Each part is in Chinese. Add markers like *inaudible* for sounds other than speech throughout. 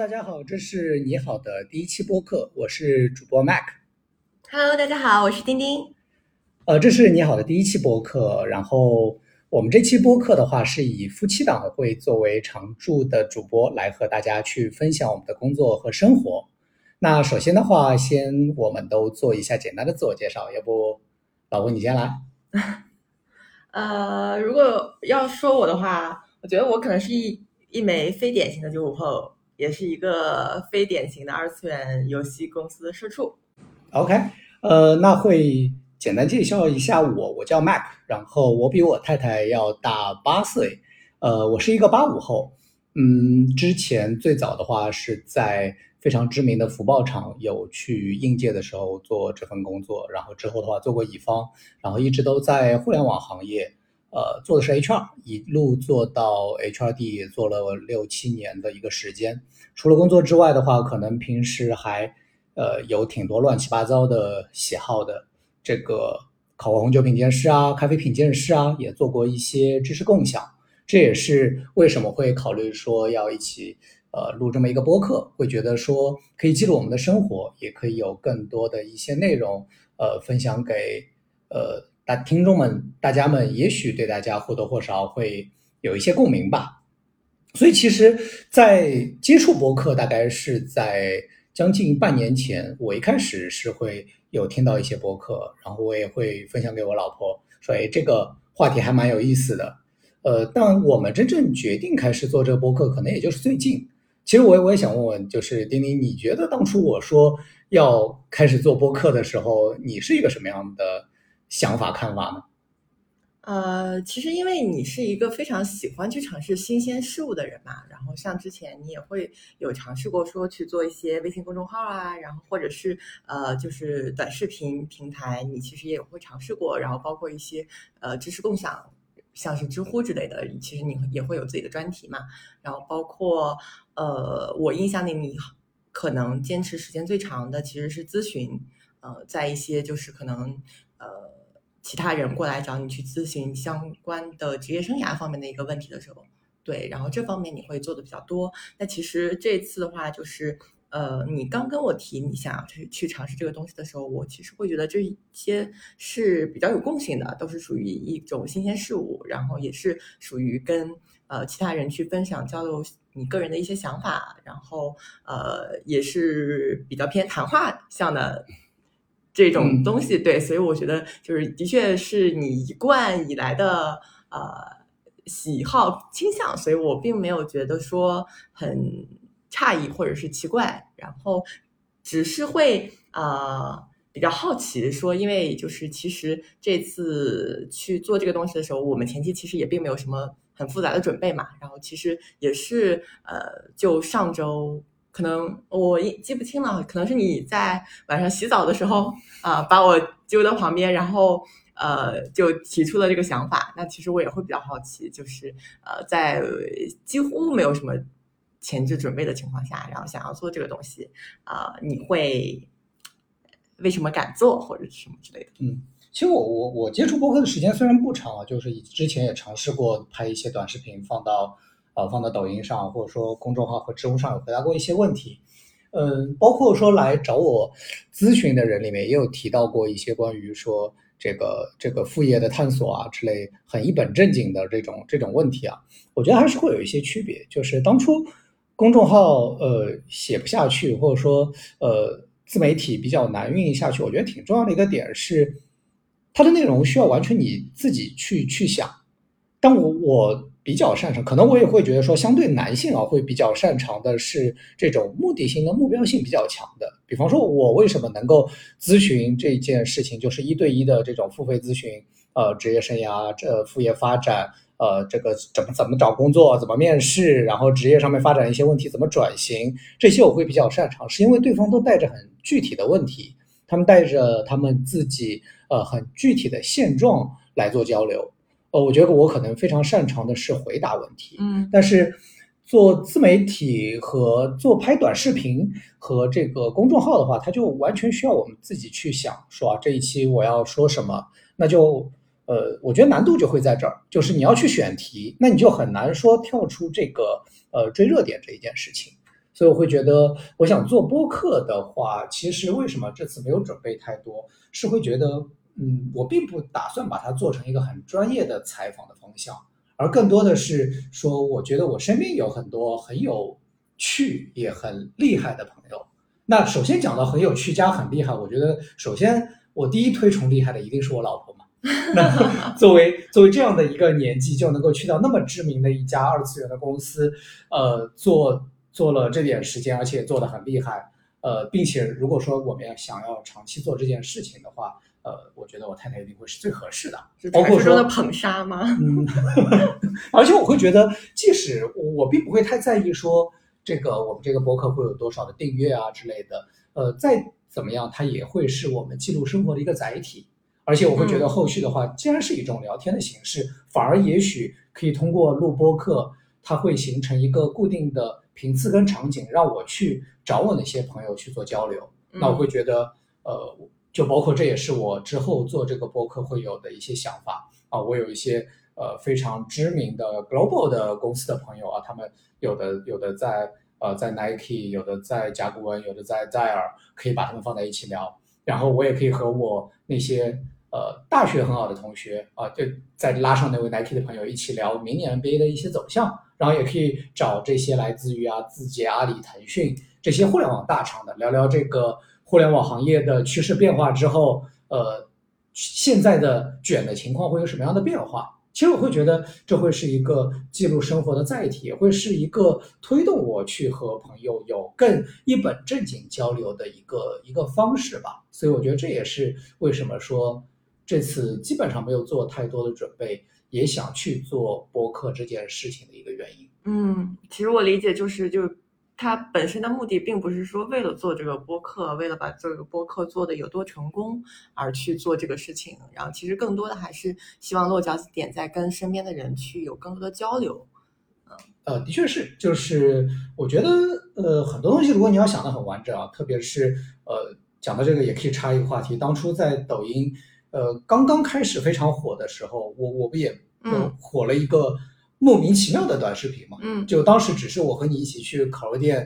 大家好，这是你好的第一期播客，我是主播 Mac。Hello，大家好，我是丁丁。呃，这是你好的第一期播客，然后我们这期播客的话是以夫妻档会作为常驻的主播来和大家去分享我们的工作和生活。那首先的话，先我们都做一下简单的自我介绍，要不老婆你先来。*laughs* 呃，如果要说我的话，我觉得我可能是一一枚非典型的九五后，也是一个非典型的二次元游戏公司的社畜。OK，呃，那会简单介绍一下我，我叫 Mac，然后我比我太太要大八岁，呃，我是一个八五后，嗯，之前最早的话是在非常知名的福报厂有去应届的时候做这份工作，然后之后的话做过乙方，然后一直都在互联网行业，呃，做的是 HR，一路做到 HRD，也做了六七年的一个时间。除了工作之外的话，可能平时还呃有挺多乱七八糟的喜好的，这个考过红酒品鉴师啊，咖啡品鉴师啊，也做过一些知识共享。这也是为什么会考虑说要一起呃录这么一个播客，会觉得说可以记录我们的生活，也可以有更多的一些内容呃分享给呃大听众们、大家们，也许对大家或多或少会有一些共鸣吧。所以其实，在接触播客大概是在将近半年前，我一开始是会有听到一些播客，然后我也会分享给我老婆，说，哎，这个话题还蛮有意思的。呃，但我们真正决定开始做这个播客，可能也就是最近。其实我我也想问问，就是丁丁，你觉得当初我说要开始做播客的时候，你是一个什么样的想法看法呢？呃，其实因为你是一个非常喜欢去尝试新鲜事物的人嘛，然后像之前你也会有尝试过说去做一些微信公众号啊，然后或者是呃就是短视频平台，你其实也会尝试过，然后包括一些呃知识共享，像是知乎之类的，其实你也会有自己的专题嘛，然后包括呃我印象里你可能坚持时间最长的其实是咨询，呃，在一些就是可能呃。其他人过来找你去咨询相关的职业生涯方面的一个问题的时候，对，然后这方面你会做的比较多。那其实这次的话，就是呃，你刚跟我提你想要去去尝试这个东西的时候，我其实会觉得这些是比较有共性的，都是属于一种新鲜事物，然后也是属于跟呃其他人去分享交流你个人的一些想法，然后呃也是比较偏谈话向的。这种东西，对，所以我觉得就是的确是你一贯以来的呃喜好倾向，所以我并没有觉得说很诧异或者是奇怪，然后只是会呃比较好奇说，因为就是其实这次去做这个东西的时候，我们前期其实也并没有什么很复杂的准备嘛，然后其实也是呃就上周。可能我记不清了，可能是你在晚上洗澡的时候啊、呃，把我揪到旁边，然后呃就提出了这个想法。那其实我也会比较好奇，就是呃在几乎没有什么前置准备的情况下，然后想要做这个东西啊、你会为什么敢做或者是什么之类的？嗯，其实我我我接触播客的时间虽然不长啊，就是之前也尝试过拍一些短视频放到。呃，放到抖音上，或者说公众号和知乎上有回答过一些问题，嗯，包括说来找我咨询的人里面也有提到过一些关于说这个这个副业的探索啊之类很一本正经的这种这种问题啊，我觉得还是会有一些区别，就是当初公众号呃写不下去，或者说呃自媒体比较难运营下去，我觉得挺重要的一个点是它的内容需要完全你自己去去想，但我我。比较擅长，可能我也会觉得说，相对男性啊，会比较擅长的是这种目的性跟目标性比较强的。比方说，我为什么能够咨询这件事情，就是一对一的这种付费咨询，呃，职业生涯、这副业发展，呃，这个怎么怎么找工作，怎么面试，然后职业上面发展一些问题，怎么转型，这些我会比较擅长，是因为对方都带着很具体的问题，他们带着他们自己呃很具体的现状来做交流。呃，我觉得我可能非常擅长的是回答问题，嗯，但是做自媒体和做拍短视频和这个公众号的话，它就完全需要我们自己去想，说啊，这一期我要说什么，那就呃，我觉得难度就会在这儿，就是你要去选题，那你就很难说跳出这个呃追热点这一件事情。所以我会觉得，我想做播客的话，其实为什么这次没有准备太多，是会觉得，嗯，我并不打算把它做成一个很专业的采访的方向，而更多的是说，我觉得我身边有很多很有趣也很厉害的朋友。那首先讲到很有趣加很厉害，我觉得首先我第一推崇厉害的一定是我老婆嘛。那 *laughs* 作为作为这样的一个年纪就能够去到那么知名的一家二次元的公司，呃，做做了这点时间，而且做的很厉害，呃，并且如果说我们要想要长期做这件事情的话，呃，我觉得我太太一定会是最合适的。包括说的捧杀吗？嗯，*laughs* 而且我会觉得，即使我并不会太在意说这个我们这个博客会有多少的订阅啊之类的，呃，再怎么样，它也会是我们记录生活的一个载体。而且我会觉得后续的话，既然是一种聊天的形式，反而也许可以通过录播课，它会形成一个固定的频次跟场景，让我去找我那些朋友去做交流。那我会觉得，呃，就包括这也是我之后做这个播客会有的一些想法啊。我有一些呃非常知名的 global 的公司的朋友啊，他们有的有的在呃在 Nike，有的在甲骨文，有的在戴尔，可以把他们放在一起聊。然后我也可以和我那些。呃，大学很好的同学啊，就再拉上那位 Nike 的朋友一起聊明年 NBA 的一些走向，然后也可以找这些来自于啊字节、阿里、腾讯这些互联网大厂的聊聊这个互联网行业的趋势变化之后，呃，现在的卷的情况会有什么样的变化？其实我会觉得这会是一个记录生活的载体，也会是一个推动我去和朋友有更一本正经交流的一个一个方式吧。所以我觉得这也是为什么说。这次基本上没有做太多的准备，也想去做播客这件事情的一个原因。嗯，其实我理解就是，就它本身的目的并不是说为了做这个播客，为了把这个播客做的有多成功而去做这个事情。然后其实更多的还是希望落脚点在跟身边的人去有更多的交流。嗯，呃，的确是，就是我觉得呃很多东西，如果你要想的很完整啊，特别是呃讲到这个也可以插一个话题，当初在抖音。呃，刚刚开始非常火的时候，我我不也火了一个莫名其妙的短视频嘛？嗯，就当时只是我和你一起去烤肉店，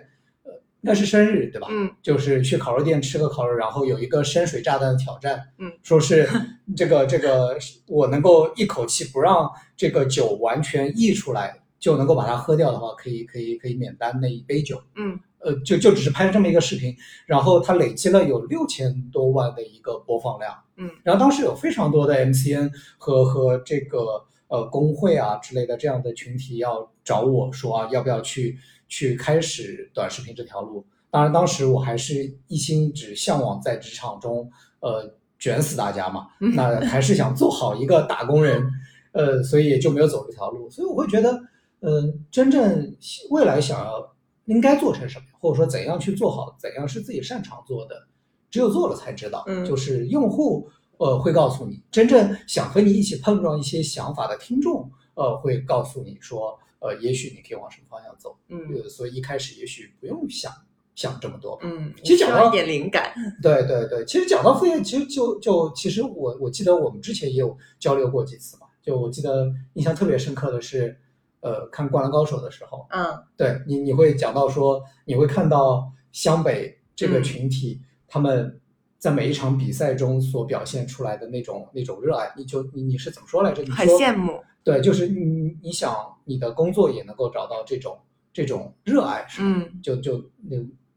呃，那是生日对吧？嗯，就是去烤肉店吃个烤肉，然后有一个深水炸弹的挑战，嗯，说是这个这个我能够一口气不让这个酒完全溢出来，就能够把它喝掉的话，可以可以可以免单那一杯酒，嗯。呃，就就只是拍了这么一个视频，然后它累积了有六千多万的一个播放量，嗯，然后当时有非常多的 MCN 和和这个呃工会啊之类的这样的群体要找我说啊，要不要去去开始短视频这条路？当然，当时我还是一心只向往在职场中呃卷死大家嘛，*laughs* 那还是想做好一个打工人，呃，所以也就没有走这条路。所以我会觉得，呃，真正未来想要。应该做成什么，或者说怎样去做好，怎样是自己擅长做的，只有做了才知道。嗯，就是用户呃会告诉你，真正想和你一起碰撞一些想法的听众呃会告诉你说，呃也许你可以往什么方向走。嗯，所以一开始也许不用想想这么多。嗯，其实讲到一点灵感。对对对，其实讲到副业，其实就就其实我我记得我们之前也有交流过几次嘛，就我记得印象特别深刻的是。呃，看《灌篮高手》的时候，嗯，对你，你会讲到说，你会看到湘北这个群体，他们在每一场比赛中所表现出来的那种那种热爱，你就你你是怎么说来着？你很羡慕。对，就是你你想你的工作也能够找到这种这种热爱，是嗯，就就那。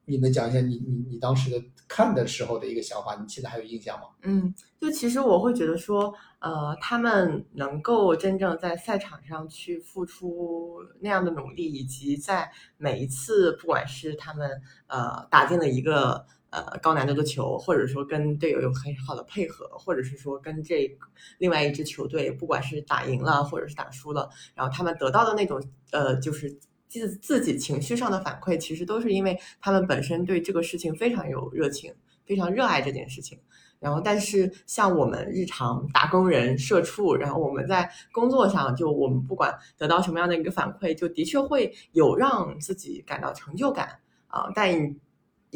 你能讲一下你你你当时的看的时候的一个想法？你现在还有印象吗？嗯，就其实我会觉得说，呃，他们能够真正在赛场上去付出那样的努力，以及在每一次不管是他们呃打进了一个呃高难度的球，或者说跟队友有很好的配合，或者是说跟这另外一支球队不管是打赢了或者是打输了，然后他们得到的那种呃就是。自自己情绪上的反馈，其实都是因为他们本身对这个事情非常有热情，非常热爱这件事情。然后，但是像我们日常打工人、社畜，然后我们在工作上，就我们不管得到什么样的一个反馈，就的确会有让自己感到成就感啊，但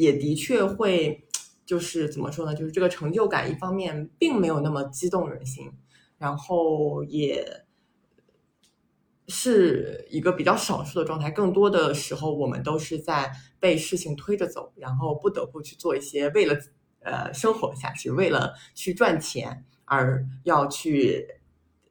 也的确会就是怎么说呢？就是这个成就感一方面并没有那么激动人心，然后也。是一个比较少数的状态，更多的时候我们都是在被事情推着走，然后不得不去做一些为了呃生活下去，为了去赚钱而要去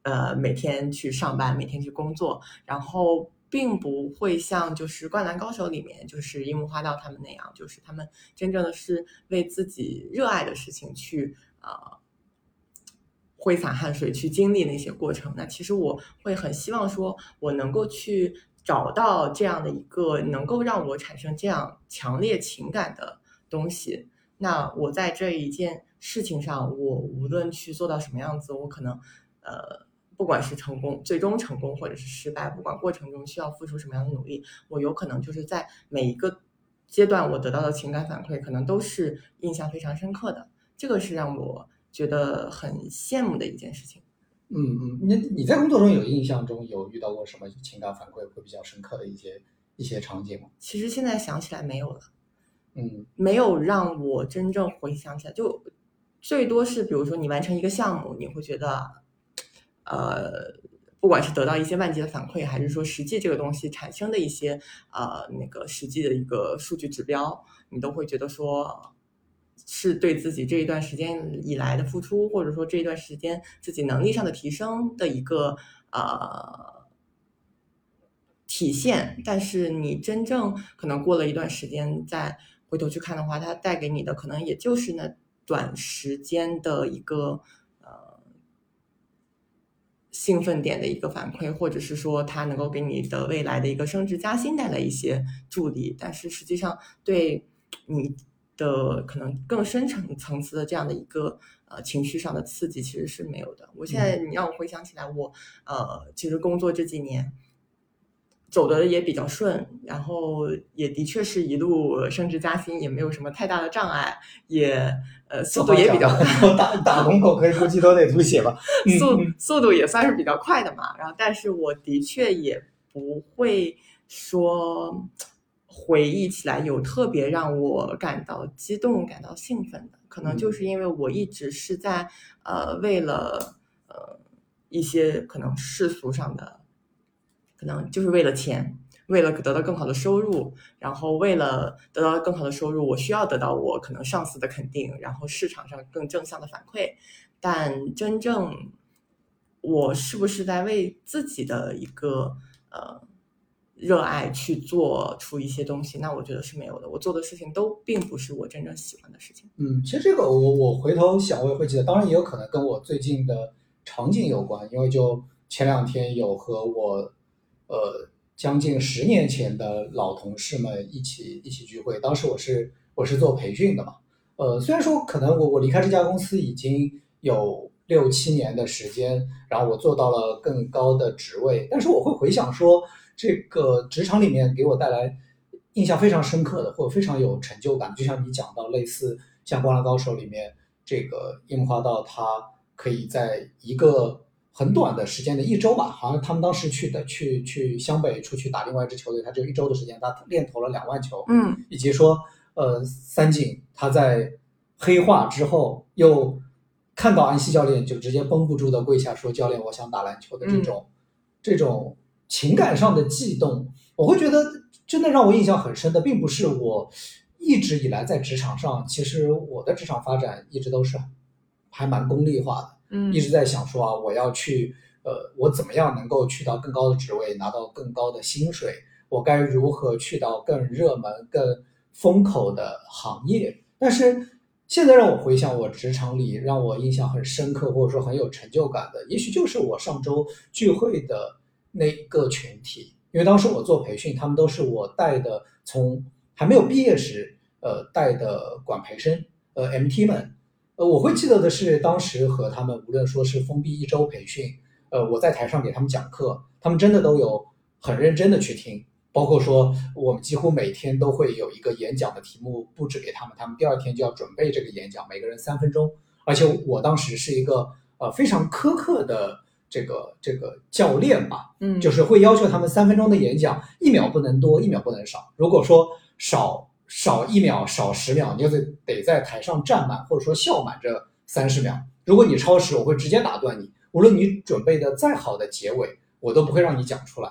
呃每天去上班，每天去工作，然后并不会像就是《灌篮高手》里面就是樱木花道他们那样，就是他们真正的是为自己热爱的事情去呃。挥洒汗水去经历那些过程，那其实我会很希望说，我能够去找到这样的一个能够让我产生这样强烈情感的东西。那我在这一件事情上，我无论去做到什么样子，我可能呃，不管是成功，最终成功或者是失败，不管过程中需要付出什么样的努力，我有可能就是在每一个阶段我得到的情感反馈，可能都是印象非常深刻的。这个是让我。觉得很羡慕的一件事情。嗯嗯，你你在工作中有印象中有遇到过什么情感反馈会比较深刻的一些一些场景吗？其实现在想起来没有了。嗯，没有让我真正回想起来，就最多是比如说你完成一个项目，你会觉得，呃，不管是得到一些万级的反馈，还是说实际这个东西产生的一些呃那个实际的一个数据指标，你都会觉得说。是对自己这一段时间以来的付出，或者说这一段时间自己能力上的提升的一个呃体现。但是你真正可能过了一段时间再回头去看的话，它带给你的可能也就是那短时间的一个兴奋点的一个反馈，或者是说它能够给你的未来的一个升职加薪带来一些助力。但是实际上对你。的可能更深层层次的这样的一个呃情绪上的刺激其实是没有的。我现在你让我回想起来，我呃其实工作这几年走的也比较顺，然后也的确是一路升职加薪，也没有什么太大的障碍，也呃速度也比较快。打打工狗可以出鸡头得吐血吧？*laughs* 速速度也算是比较快的嘛。然后，但是我的确也不会说。回忆起来有特别让我感到激动、感到兴奋的，可能就是因为我一直是在呃为了呃一些可能世俗上的，可能就是为了钱，为了得到更好的收入，然后为了得到更好的收入，我需要得到我可能上司的肯定，然后市场上更正向的反馈，但真正我是不是在为自己的一个呃。热爱去做出一些东西，那我觉得是没有的。我做的事情都并不是我真正喜欢的事情。嗯，其实这个我我回头想我也会记得，当然也有可能跟我最近的场景有关，因为就前两天有和我呃将近十年前的老同事们一起一起聚会，当时我是我是做培训的嘛，呃虽然说可能我我离开这家公司已经有六七年的时间，然后我做到了更高的职位，但是我会回想说。这个职场里面给我带来印象非常深刻的，或者非常有成就感，就像你讲到类似像《灌篮高手》里面这个樱花道，他可以在一个很短的时间的一周吧，好像他们当时去的去去湘北出去打另外一支球队，他只有一周的时间，他练投了两万球，嗯，以及说呃三井他在黑化之后又看到安西教练就直接绷不住的跪下说教练我想打篮球的这种这种。情感上的悸动，我会觉得真的让我印象很深的，并不是我一直以来在职场上，其实我的职场发展一直都是还蛮功利化的，嗯，一直在想说啊，我要去，呃，我怎么样能够去到更高的职位，拿到更高的薪水，我该如何去到更热门、更风口的行业？但是现在让我回想我职场里让我印象很深刻，或者说很有成就感的，也许就是我上周聚会的。那个群体，因为当时我做培训，他们都是我带的，从还没有毕业时，呃，带的管培生，呃，MT 们，呃，我会记得的是，当时和他们无论说是封闭一周培训，呃，我在台上给他们讲课，他们真的都有很认真的去听，包括说我们几乎每天都会有一个演讲的题目布置给他们，他们第二天就要准备这个演讲，每个人三分钟，而且我当时是一个呃非常苛刻的。这个这个教练吧，嗯，就是会要求他们三分钟的演讲，一秒不能多，一秒不能少。如果说少少一秒，少十秒，你就得得在台上站满，或者说笑满这三十秒。如果你超时，我会直接打断你。无论你准备的再好的结尾，我都不会让你讲出来。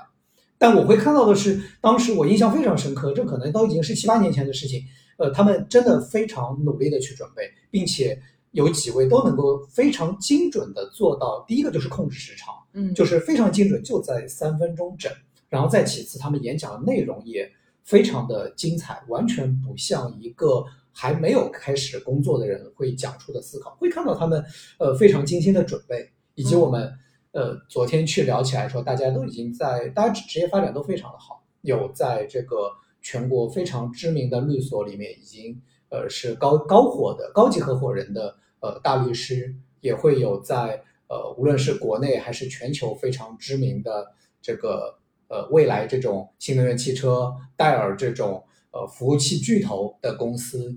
但我会看到的是，当时我印象非常深刻，这可能都已经是七八年前的事情。呃，他们真的非常努力的去准备，并且有几位都能够非常精准的做到。第一个就是控制时长，嗯，就是非常精准，就在三分钟整。然后再其次，他们演讲的内容也非常的精彩，完全不像一个还没有开始工作的人会讲出的思考。会看到他们呃非常精心的准备，以及我们呃昨天去聊起来说，大家都已经在，大家职业发展都非常的好，有在这个全国非常知名的律所里面已经呃是高高火的高级合伙人的呃大律师，也会有在呃无论是国内还是全球非常知名的这个。呃，未来这种新能源汽车、戴尔这种呃服务器巨头的公司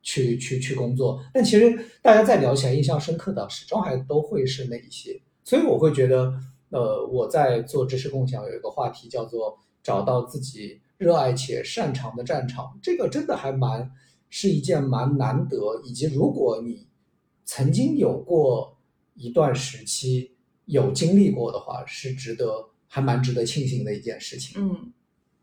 去去去工作，但其实大家再聊起来，印象深刻的始终还都会是那一些。所以我会觉得，呃，我在做知识共享有一个话题叫做找到自己热爱且擅长的战场，这个真的还蛮是一件蛮难得，以及如果你曾经有过一段时期有经历过的话，是值得。还蛮值得庆幸的一件事情。嗯，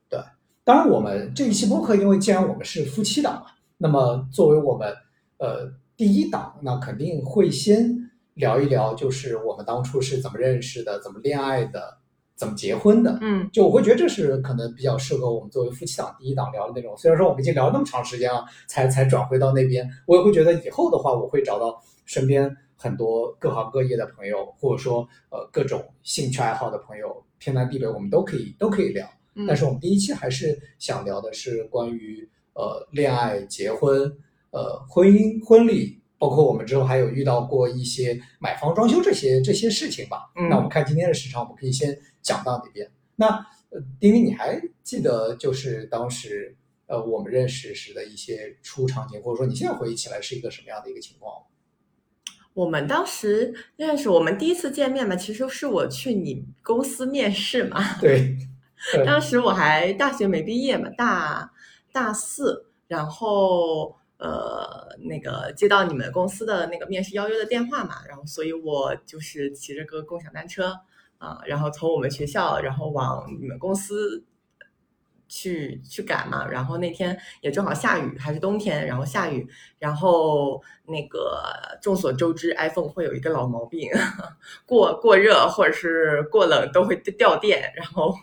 对。当然，我们这一期播客，因为既然我们是夫妻档嘛，那么作为我们呃第一档，那肯定会先聊一聊，就是我们当初是怎么认识的，怎么恋爱的，怎么结婚的。嗯，就我会觉得这是可能比较适合我们作为夫妻档第一档聊的内容。虽然说我们已经聊了那么长时间了，才才转回到那边，我也会觉得以后的话，我会找到身边很多各行各业的朋友，或者说呃各种兴趣爱好的朋友。天南地北，我们都可以都可以聊，但是我们第一期还是想聊的是关于呃恋爱、结婚、呃婚姻、婚礼，包括我们之后还有遇到过一些买房、装修这些这些事情吧。那我们看今天的时长，我们可以先讲到哪边？那呃，丁丁，你还记得就是当时呃我们认识时的一些初场景，或者说你现在回忆起来是一个什么样的一个情况？我们当时认识，我们第一次见面嘛，其实是我去你公司面试嘛。*laughs* 对，当时我还大学没毕业嘛，大大四，然后呃，那个接到你们公司的那个面试邀约的电话嘛，然后所以我就是骑着个共享单车啊，然后从我们学校，然后往你们公司。去去赶嘛，然后那天也正好下雨，还是冬天，然后下雨，然后那个众所周知，iPhone 会有一个老毛病，*laughs* 过过热或者是过冷都会掉电，然后，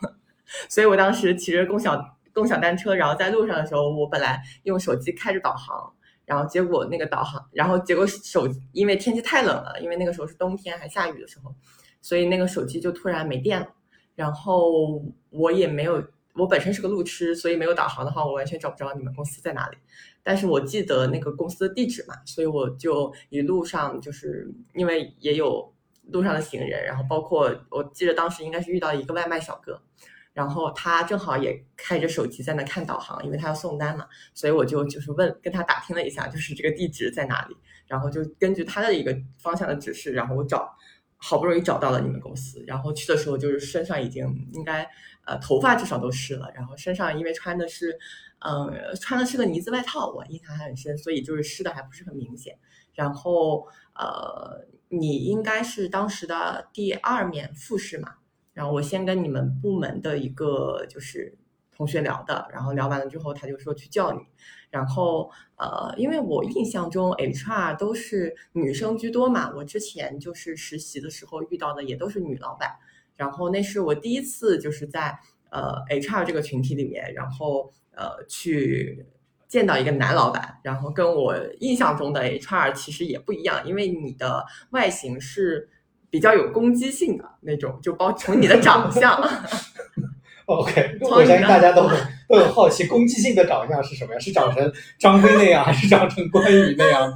所以我当时骑着共享共享单车，然后在路上的时候，我本来用手机开着导航，然后结果那个导航，然后结果手因为天气太冷了，因为那个时候是冬天还下雨的时候，所以那个手机就突然没电了，然后我也没有。我本身是个路痴，所以没有导航的话，我完全找不着你们公司在哪里。但是我记得那个公司的地址嘛，所以我就一路上就是因为也有路上的行人，然后包括我记得当时应该是遇到一个外卖小哥，然后他正好也开着手机在那看导航，因为他要送单嘛，所以我就就是问跟他打听了一下，就是这个地址在哪里，然后就根据他的一个方向的指示，然后我找。好不容易找到了你们公司，然后去的时候就是身上已经应该呃头发至少都湿了，然后身上因为穿的是嗯穿的是个呢子外套，我印象还很深，所以就是湿的还不是很明显。然后呃你应该是当时的第二面复试嘛，然后我先跟你们部门的一个就是同学聊的，然后聊完了之后他就说去叫你。然后，呃，因为我印象中 HR 都是女生居多嘛，我之前就是实习的时候遇到的也都是女老板，然后那是我第一次就是在呃 HR 这个群体里面，然后呃去见到一个男老板，然后跟我印象中的 HR 其实也不一样，因为你的外形是比较有攻击性的那种，就包从你的长相。*laughs* OK，*laughs* 我相信大家都很都很好奇，攻击性的长相是什么呀？是长成张飞那样，还是长成关羽那样？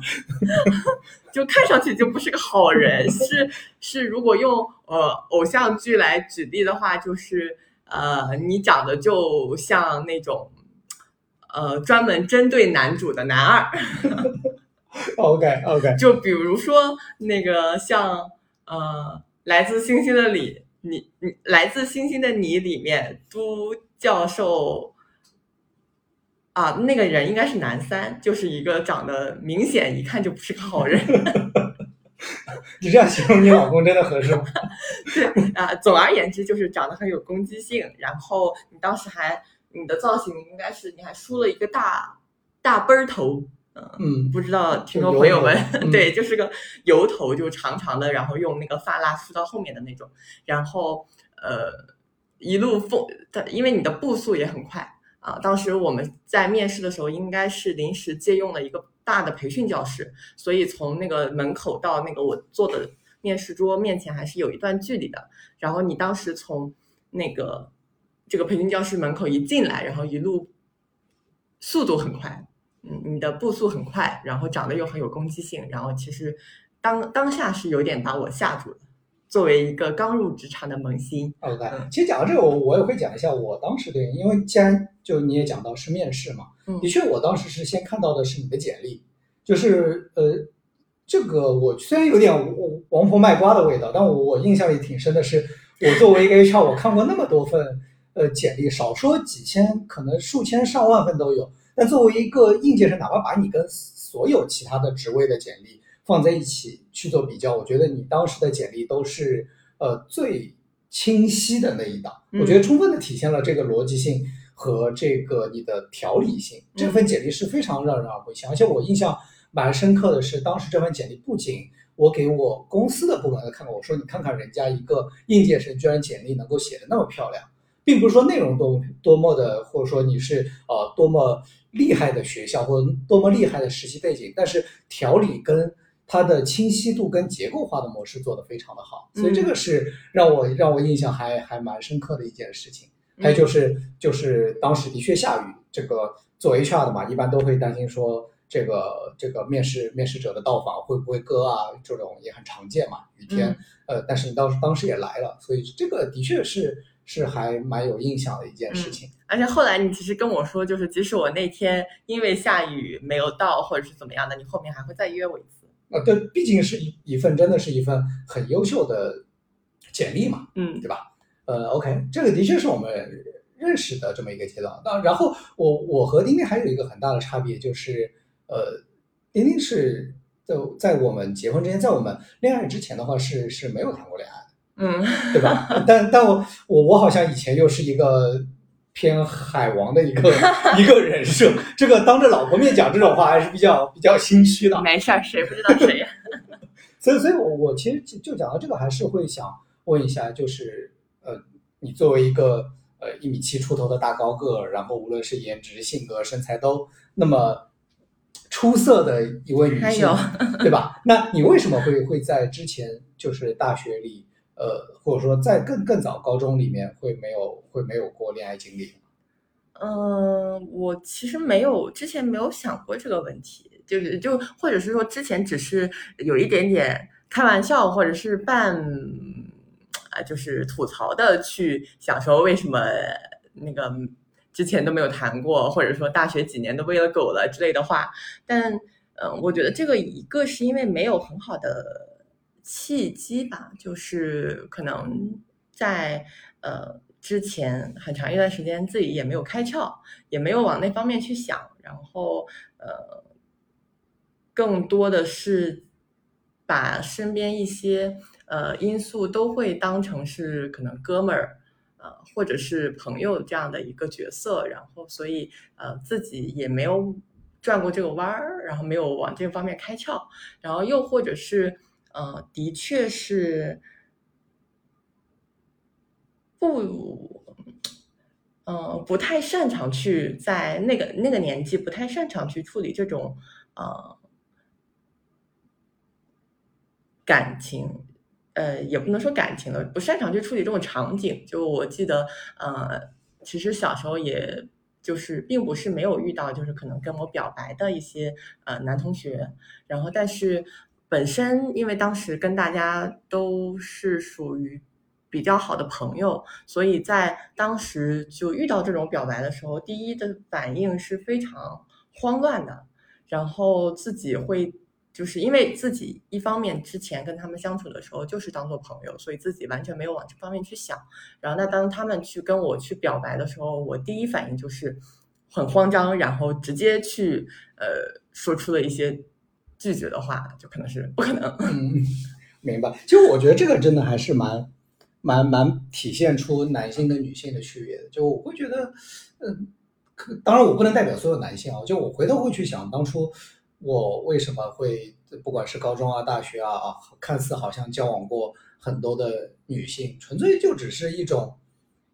*laughs* 就看上去就不是个好人。是是，如果用呃偶像剧来举例的话，就是呃你长得就像那种呃专门针对男主的男二。*laughs* OK OK，就比如说那个像呃来自星星的你。你你来自星星的你里面，都教授啊，那个人应该是男三，就是一个长得明显一看就不是个好人。*laughs* *laughs* 你这样形容你老公真的合适吗？*laughs* 对啊，总而言之就是长得很有攻击性，然后你当时还你的造型应该是你还梳了一个大大背儿头，嗯，不知道听众朋友们，嗯。*laughs* 对，就是个油头，就长长的，然后用那个发蜡梳到后面的那种，然后呃一路风，但因为你的步速也很快啊，当时我们在面试的时候应该是临时借用了一个大的培训教室，所以从那个门口到那个我坐的面试桌面前还是有一段距离的，然后你当时从那个这个培训教室门口一进来，然后一路速度很快，嗯，你的步速很快，然后长得又很有攻击性，然后其实当当下是有点把我吓住了。作为一个刚入职场的萌新，OK，嗯其实讲到这个，我我也会讲一下我当时的，因为既然就你也讲到是面试嘛，嗯的确我当时是先看到的是你的简历，就是呃，这个我虽然有点王王婆卖瓜的味道，但我我印象里挺深的是，我作为一个 HR，我看过那么多份呃简历，少说几千，可能数千上万份都有，但作为一个应届生，哪怕把你跟所有其他的职位的简历放在一起去做比较，我觉得你当时的简历都是呃最清晰的那一档，嗯我觉得充分的体现了这个逻辑性和这个你的条理性。这份简历是非常让人耳目一新，而且我印象蛮深刻的是，当时这份简历不仅我给我公司的部门看过，我说你看看人家一个应届生居然简历能够写的那么漂亮。并不是说内容多多么的，或者说你是呃多么厉害的学校或者多么厉害的实习背景，但是条理跟它的清晰度跟结构化的模式做得非常的好，所以这个是让我让我印象还还蛮深刻的一件事情。还有就是就是当时的确下雨，这个做 HR 的嘛，一般都会担心说这个这个面试面试者的到访会不会割啊，这种也很常见嘛，雨天，呃，但是你当时当时也来了，所以这个的确是是还蛮有印象的一件事情。而且后来你其实跟我说，就是即使我那天因为下雨没有到，或者是怎么样的，你后面还会再约我一次。啊，对，毕竟是一一份真的是一份很优秀的简历嘛，嗯对吧？呃，OK，这个的确是我们认识的这么一个阶段。那然后我我和丁丁还有一个很大的差别，就是呃，丁丁是就在我们结婚之前，在我们恋爱之前的话是是没有谈过恋爱的，嗯对吧？*laughs* 但但我我我好像以前又是一个偏海王的一个 *laughs* 一个人设，这个当着老婆面讲这种话还是比较比较心虚的。没事儿，谁不知道谁呀？*laughs* 所以，所以我我其实就就讲到这个，还是会想问一下，就是呃，你作为一个呃一米七出头的大高个，然后无论是颜值、性格、身材都那么出色的一位女性，对吧？那你为什么会会在之前就是大学里，呃，或者说在更更早高中里面会没有会没有过恋爱经历？嗯，我其实没有之前没有想过这个问题，就是就或者是说之前只是有一点点开玩笑，或者是半啊就是吐槽的去想说为什么那个之前都没有谈过，或者说大学几年都喂了狗了之类的话，但嗯，我觉得这个一个是因为没有很好的契机吧，就是可能在呃。之前很长一段时间自己也没有开窍，也没有往那方面去想，然后呃，更多的是把身边一些呃因素都会当成是可能哥们儿呃或者是朋友这样的一个角色，然后所以呃自己也没有转过这个弯儿，然后没有往这方面开窍，然后又或者是呃的确是。不，呃，不太擅长去在那个那个年纪，不太擅长去处理这种呃感情，呃，也不能说感情了，不擅长去处理这种场景。就我记得，呃，其实小时候也就是并不是没有遇到，就是可能跟我表白的一些呃男同学，然后但是本身因为当时跟大家都是属于。比较好的朋友，所以在当时就遇到这种表白的时候，第一的反应是非常慌乱的，然后自己会就是因为自己一方面之前跟他们相处的时候就是当做朋友，所以自己完全没有往这方面去想。然后那当他们去跟我去表白的时候，我第一反应就是很慌张，然后直接去呃说出了一些拒绝的话，就可能是不可能。嗯，明白。其实我觉得这个真的还是蛮蛮蛮体现出男性跟女性的区别的。就我会觉得，嗯，可当然我不能代表所有男性啊。就我回头会去想，当初我为什么会不管是高中啊、大学啊，看似好像交往过很多的女性，纯粹就只是一种。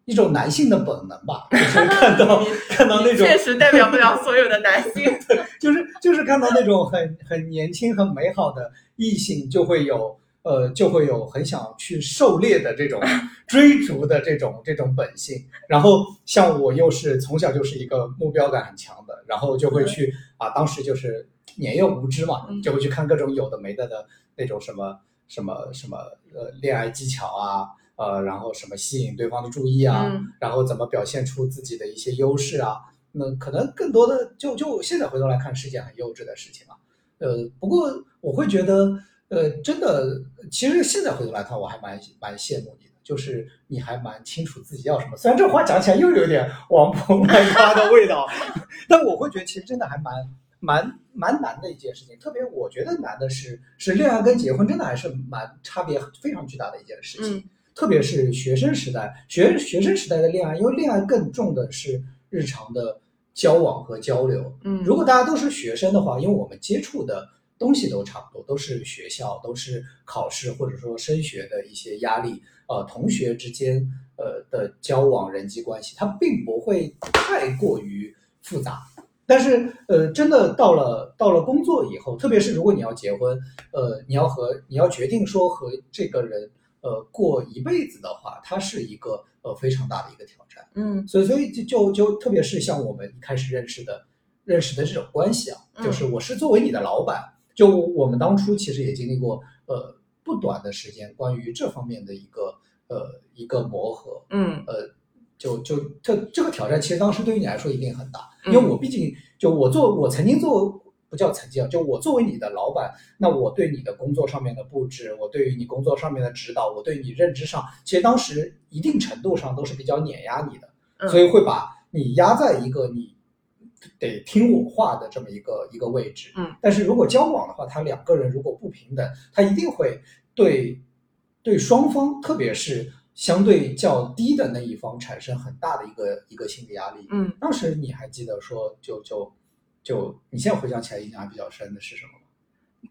一种男性的本能吧，就是看到 *laughs* 看到那种，确实代表不了所有的男性，*laughs* 就是就是看到那种很很年轻、很美好的异性，就会有呃就会有很想去狩猎的这种追逐的这种这种本性。然后像我又是从小就是一个目标感很强的，然后就会去啊，当时就是年幼无知嘛，就会去看各种有的没的的那种什么什么什么呃恋爱技巧啊。呃，然后什么吸引对方的注意啊，然后怎么表现出自己的一些优势啊？那可能更多的就就现在回头来看是件很幼稚的事情啊。呃，不过我会觉得，呃，真的，其实现在回头来看，我还蛮蛮羡慕你的，就是你还蛮清楚自己要什么。虽然这话讲起来又有点 *laughs* 王婆卖瓜的味道，*laughs* 但我会觉得其实真的还蛮蛮蛮难的一件事情。特别我觉得难的是，是恋爱跟结婚真的还是蛮差别非常巨大的一件事情。特别是学生时代，学学生时代的恋爱，因为恋爱更重的是日常的交往和交流。嗯，如果大家都是学生的话，因为我们接触的东西都差不多，都是学校，都是考试或者说升学的一些压力。呃，同学之间呃的交往人际关系，它并不会太过于复杂。但是呃，真的到了到了工作以后，特别是如果你要结婚，呃，你要和你要决定说和这个人。呃，过一辈子的话，它是一个呃非常大的一个挑战。嗯，所以所以就就就特别是像我们一开始认识的认识的这种关系啊，就是我是作为你的老板，就我们当初其实也经历过呃不短的时间关于这方面的一个呃一个磨合。嗯，呃，就就这这个挑战，其实当时对于你来说一定很大，因为我毕竟就我做我曾经做。不叫曾经啊，就我作为你的老板，那我对你的工作上面的布置，我对于你工作上面的指导，我对你认知上，其实当时一定程度上都是比较碾压你的，所以会把你压在一个你得听我话的这么一个一个位置。嗯，但是如果交往的话，他两个人如果不平等，他一定会对对双方，特别是相对较低的那一方产生很大的一个一个心理压力。嗯，当时你还记得说就就。就你现在回想起来，印象比较深的是什么？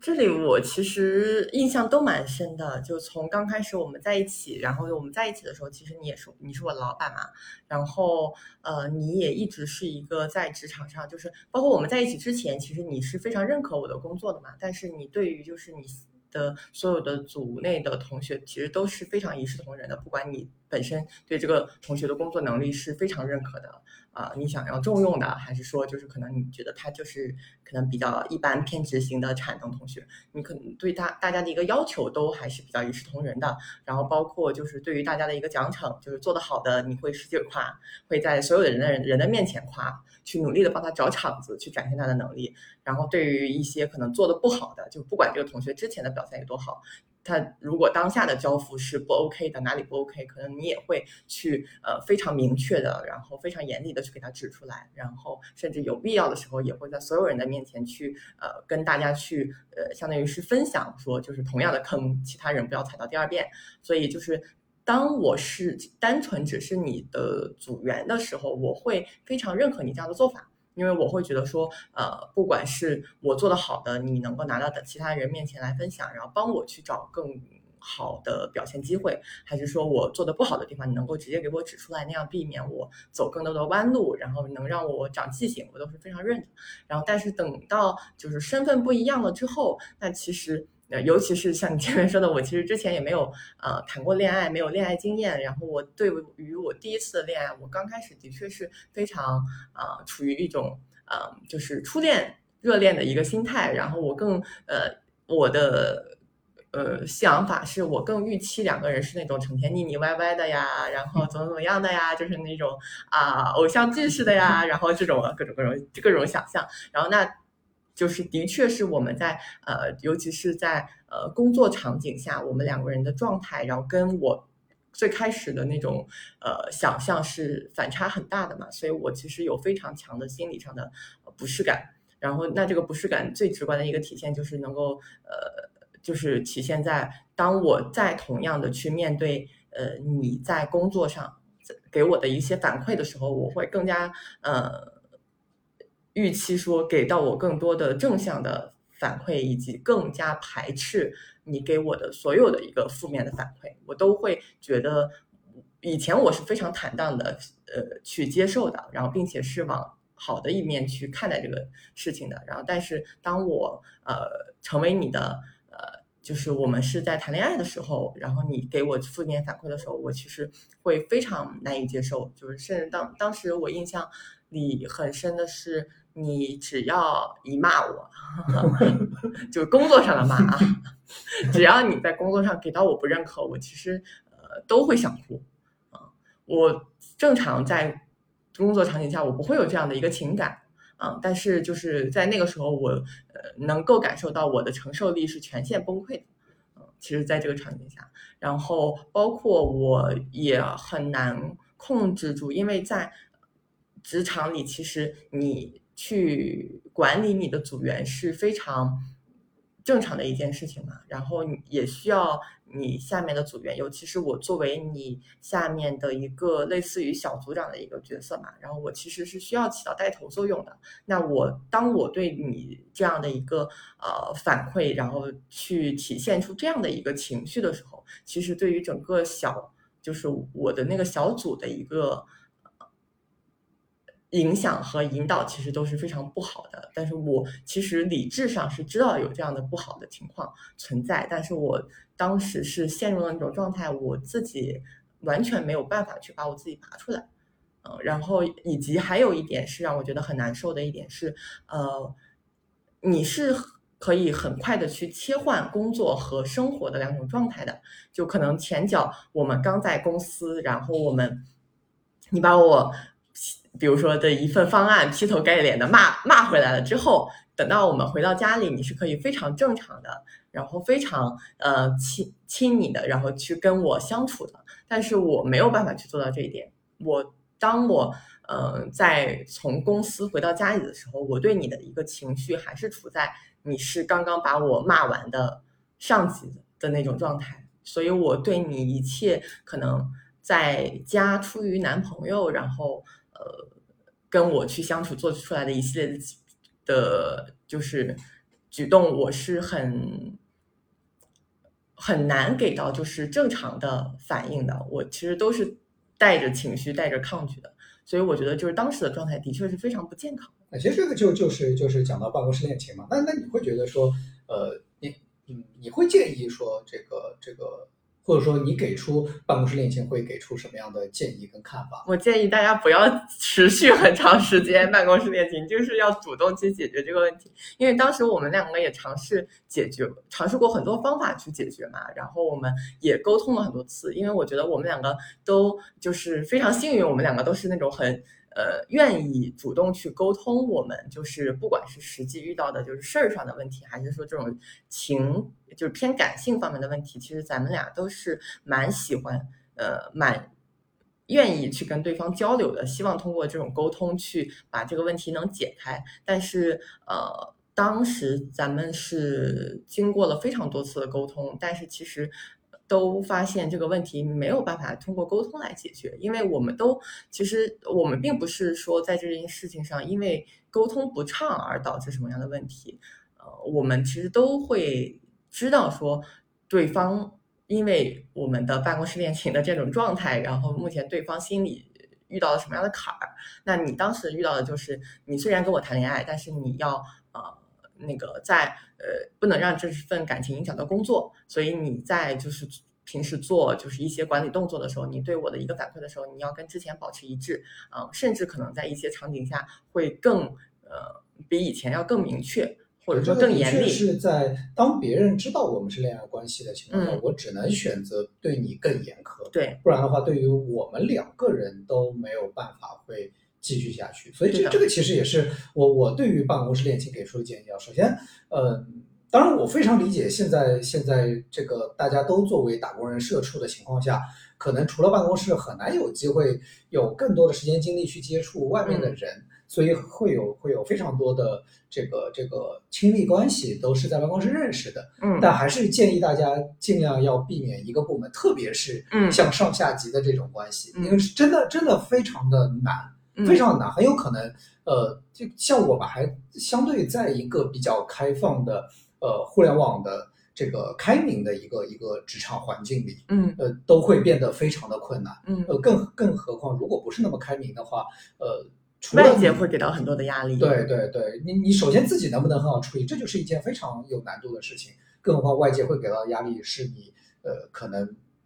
这里我其实印象都蛮深的。就从刚开始我们在一起，然后我们在一起的时候，其实你也是你是我老板嘛，然后呃，你也一直是一个在职场上，就是包括我们在一起之前，其实你是非常认可我的工作的嘛。但是你对于就是你的所有的组内的同学，其实都是非常一视同仁的，不管你本身对这个同学的工作能力是非常认可的。啊，你想要重用的，还是说就是可能你觉得他就是可能比较一般偏执型的产能同学，你可能对他大家的一个要求都还是比较一视同仁的。然后包括就是对于大家的一个奖惩，就是做得好的你会使劲夸，会在所有的人的人的面前夸，去努力的帮他找场子去展现他的能力。然后对于一些可能做的不好的，就不管这个同学之前的表现有多好。他如果当下的交付是不 OK 的，哪里不 OK，可能你也会去呃非常明确的，然后非常严厉的去给他指出来，然后甚至有必要的时候也会在所有人的面前去呃跟大家去呃相当于是分享，说就是同样的坑，其他人不要踩到第二遍。所以就是当我是单纯只是你的组员的时候，我会非常认可你这样的做法。因为我会觉得说，呃，不管是我做的好的，你能够拿到的其他人面前来分享，然后帮我去找更好的表现机会，还是说我做的不好的地方，你能够直接给我指出来，那样避免我走更多的弯路，然后能让我长记性，我都是非常认的。然后，但是等到就是身份不一样了之后，那其实。呃，尤其是像你前面说的，我其实之前也没有呃谈过恋爱，没有恋爱经验。然后我对于我第一次的恋爱，我刚开始的确是非常啊处于一种呃就是初恋热恋的一个心态。然后我更呃我的呃想法是我更预期两个人是那种成天腻腻歪歪的呀，然后怎么怎么样的呀，就是那种啊偶像剧似的呀，然后这种各种各种各种想象。然后那。就是的确是我们在呃，尤其是在呃工作场景下，我们两个人的状态，然后跟我最开始的那种呃想象是反差很大的嘛，所以我其实有非常强的心理上的不适感。然后那这个不适感最直观的一个体现就是能够呃就是体现在当我在同样的去面对呃你在工作上给我的一些反馈的时候，我会更加呃预期说给到我更多的正向的反馈，以及更加排斥你给我的所有的一个负面的反馈，我都会觉得以前我是非常坦荡的呃去接受的，然后并且是往。好的一面去看待这个事情的，然后，但是当我呃成为你的呃，就是我们是在谈恋爱的时候，然后你给我负面反馈的时候，我其实会非常难以接受，就是甚至当当时我印象里很深的是，你只要一骂我，*laughs* 就工作上的骂啊，*laughs* 只要你在工作上给到我不认可，我其实呃都会想哭啊，我正常在。工作场景下，我不会有这样的一个情感，啊，但是就是在那个时候，我呃能够感受到我的承受力是全线崩溃的，其实在这个场景下，然后包括我也很难控制住，因为在职场里，其实你去管理你的组员是非常正常的一件事情嘛，然后也需要。你下面的组员，尤其是我作为你下面的一个类似于小组长的一个角色嘛，然后我其实是需要起到带头作用的。那我当我对你这样的一个呃反馈，然后去体现出这样的一个情绪的时候，其实对于整个小就是我的那个小组的一个。影响和引导其实都是非常不好的，但是我其实理智上是知道有这样的不好的情况存在，但是我当时是陷入了那种状态，我自己完全没有办法去把我自己拔出来，嗯，然后以及还有一点是让我觉得很难受的一点是，呃，你是可以很快的去切换工作和生活的两种状态的，就可能前脚我们刚在公司，然后我们你把我。比如说的一份方案劈头盖脸的骂骂回来了之后，等到我们回到家里，你是可以非常正常的，然后非常呃亲亲你的，然后去跟我相处的。但是我没有办法去做到这一点。我当我呃在从公司回到家里的时候，我对你的一个情绪还是处在你是刚刚把我骂完的上级的那种状态，所以我对你一切可能在家出于男朋友，然后。呃，跟我去相处做出来的一系列的的，就是举动，我是很很难给到就是正常的反应的。我其实都是带着情绪、带着抗拒的，所以我觉得就是当时的状态的确是非常不健康。那其实这个就就是就是讲到办公室恋情嘛。那那你会觉得说，呃，你嗯，你会建议说这个这个。或者说，你给出办公室恋情会给出什么样的建议跟看法？我建议大家不要持续很长时间办公室恋情，就是要主动去解决这个问题。因为当时我们两个也尝试解决，尝试过很多方法去解决嘛。然后我们也沟通了很多次，因为我觉得我们两个都就是非常幸运，我们两个都是那种很。呃，愿意主动去沟通，我们就是不管是实际遇到的，就是事儿上的问题，还是说这种情，就是偏感性方面的问题，其实咱们俩都是蛮喜欢，呃，蛮愿意去跟对方交流的，希望通过这种沟通去把这个问题能解开。但是，呃，当时咱们是经过了非常多次的沟通，但是其实。都发现这个问题没有办法通过沟通来解决，因为我们都其实我们并不是说在这件事情上因为沟通不畅而导致什么样的问题，呃，我们其实都会知道说对方因为我们的办公室恋情的这种状态，然后目前对方心里遇到了什么样的坎儿，那你当时遇到的就是你虽然跟我谈恋爱，但是你要。那个在呃，不能让这份感情影响到工作，所以你在就是平时做就是一些管理动作的时候，你对我的一个反馈的时候，你要跟之前保持一致，啊，甚至可能在一些场景下会更呃比以前要更明确，或者说更严厉。是在当别人知道我们是恋爱关系的情况下，我只能选择对你更严苛，对，不然的话，对于我们两个人都没有办法会。继续下去，所以这这个其实也是我我对于办公室恋情给出的建议啊。首先，呃，当然我非常理解现在现在这个大家都作为打工人社畜的情况下，可能除了办公室很难有机会有更多的时间精力去接触外面的人。所以会有会有非常多的这个这个亲密关系都是在办公室认识的。嗯但还是建议大家尽量要避免一个部门，特别是嗯像上下级的这种关系，嗯因为是真的真的非常的难。嗯非常难，很有可能，呃，就像我们还相对在一个比较开放的，呃，互联网的这个开明的一个一个职场环境里，嗯呃，都会变得非常的困难。嗯，呃，更更何况如果不是那么开明的话，呃，除了外界会给到很多的压力。对对对，你你首先自己能不能很好处理，这就是一件非常有难度的事情。更何况外界会给到的压力是你呃可能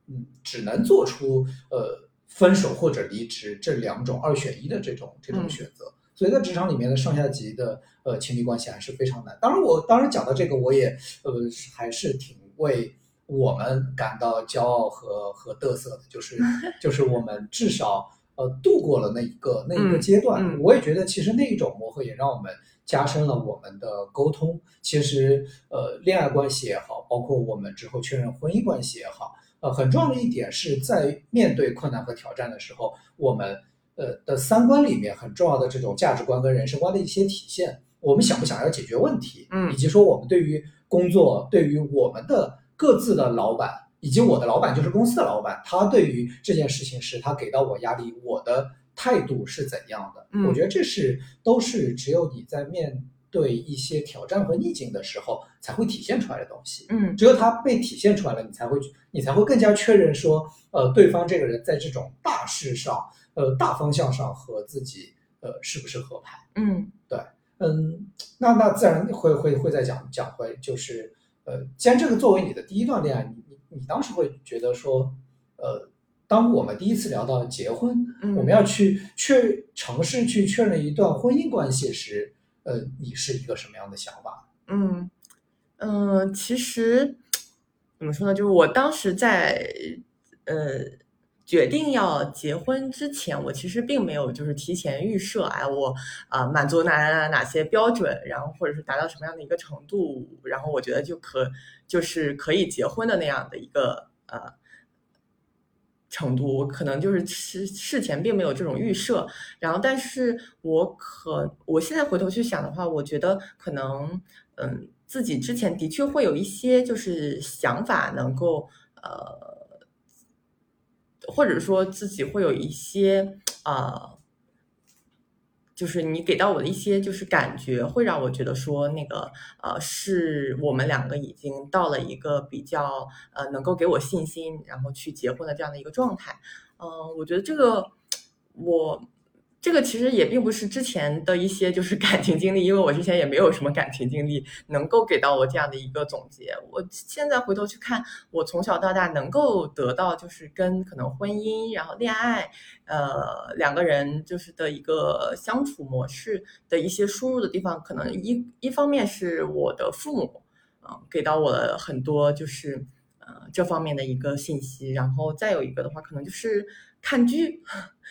嗯只能做出呃分手或者离职这两种二选一的这种这种嗯选择。所以在职场里面的上下级的呃亲密关系还是非常难。当然我当然讲到这个，我也呃还是挺为我们感到骄傲和和嘚瑟的，就是 *laughs* 就是我们至少呃度过了那一个那一个嗯阶段。嗯我也觉得其实那一种磨合也让我们加深了我们的沟通。其实呃恋爱关系也好，包括我们之后确认婚姻关系也好，呃很重要的一点是在面对困难和挑战的时候，我们呃的三观里面很重要的这种价值观跟人生观的一些体现。我们想不想要解决问题，嗯以及说我们对于工作，对于我们的各自的老板，以及我的老板就是公司的老板，他对于这件事情是他给到我压力，我的态度是怎样的？嗯我觉得这是都是只有你在面对一些挑战和逆境的时候才会体现出来的东西。嗯只有它被体现出来了，你才会你才会更加确认说，呃，对方这个人在这种大事上，呃，大方向上和自己呃是不是合拍。嗯对嗯，那那自然会会会再讲讲回，就是呃，既然这个作为你的第一段恋爱，你你你当时会觉得说，呃，当我们第一次聊到结婚，嗯，我们要去确尝试去确认一段婚姻关系时，呃，你是一个什么样的想法？嗯嗯，其实怎么说呢？就是我当时在呃决定要结婚之前，我其实并没有就是提前预设，哎，我啊、满足哪哪哪些标准，然后或者是达到什么样的一个程度，然后我觉得就可就是可以结婚的那样的一个呃。程度，我可能就是事事前并没有这种预设，然后，但是我可我现在回头去想的话，我觉得可能，嗯，自己之前的确会有一些就是想法能够呃，或者说自己会有一些啊，就是你给到我的一些就是感觉，会让我觉得说那个呃，是我们两个已经到了一个比较呃能够给我信心，然后去结婚的这样的一个状态。嗯、我觉得这个我这个其实也并不是之前的一些就是感情经历，因为我之前也没有什么感情经历能够给到我这样的一个总结。我现在回头去看，我从小到大能够得到就是跟可能婚姻，然后恋爱，呃，两个人就是的一个相处模式的一些输入的地方，可能一一方面是我的父母，嗯、给到我了很多就是呃这方面的一个信息，然后再有一个的话，可能就是看剧，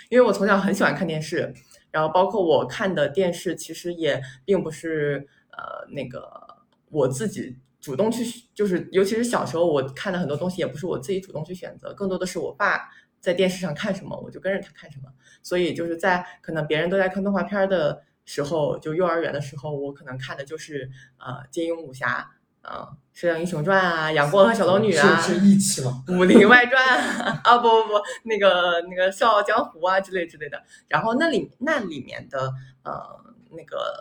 因为我从小很喜欢看电视，然后包括我看的电视，其实也并不是呃那个我自己主动去，就是尤其是小时候我看的很多东西，也不是我自己主动去选择，更多的是我爸在电视上看什么，我就跟着他看什么。所以就是在可能别人都在看动画片的时候，就幼儿园的时候，我可能看的就是呃金庸武侠。啊，《射雕英雄传》啊，《杨过和小龙女》啊，是是义气吗？《武林外传》啊，*laughs* 不不不，那个那个《笑傲江湖》啊之类之类的。然后那里那里面的呃那个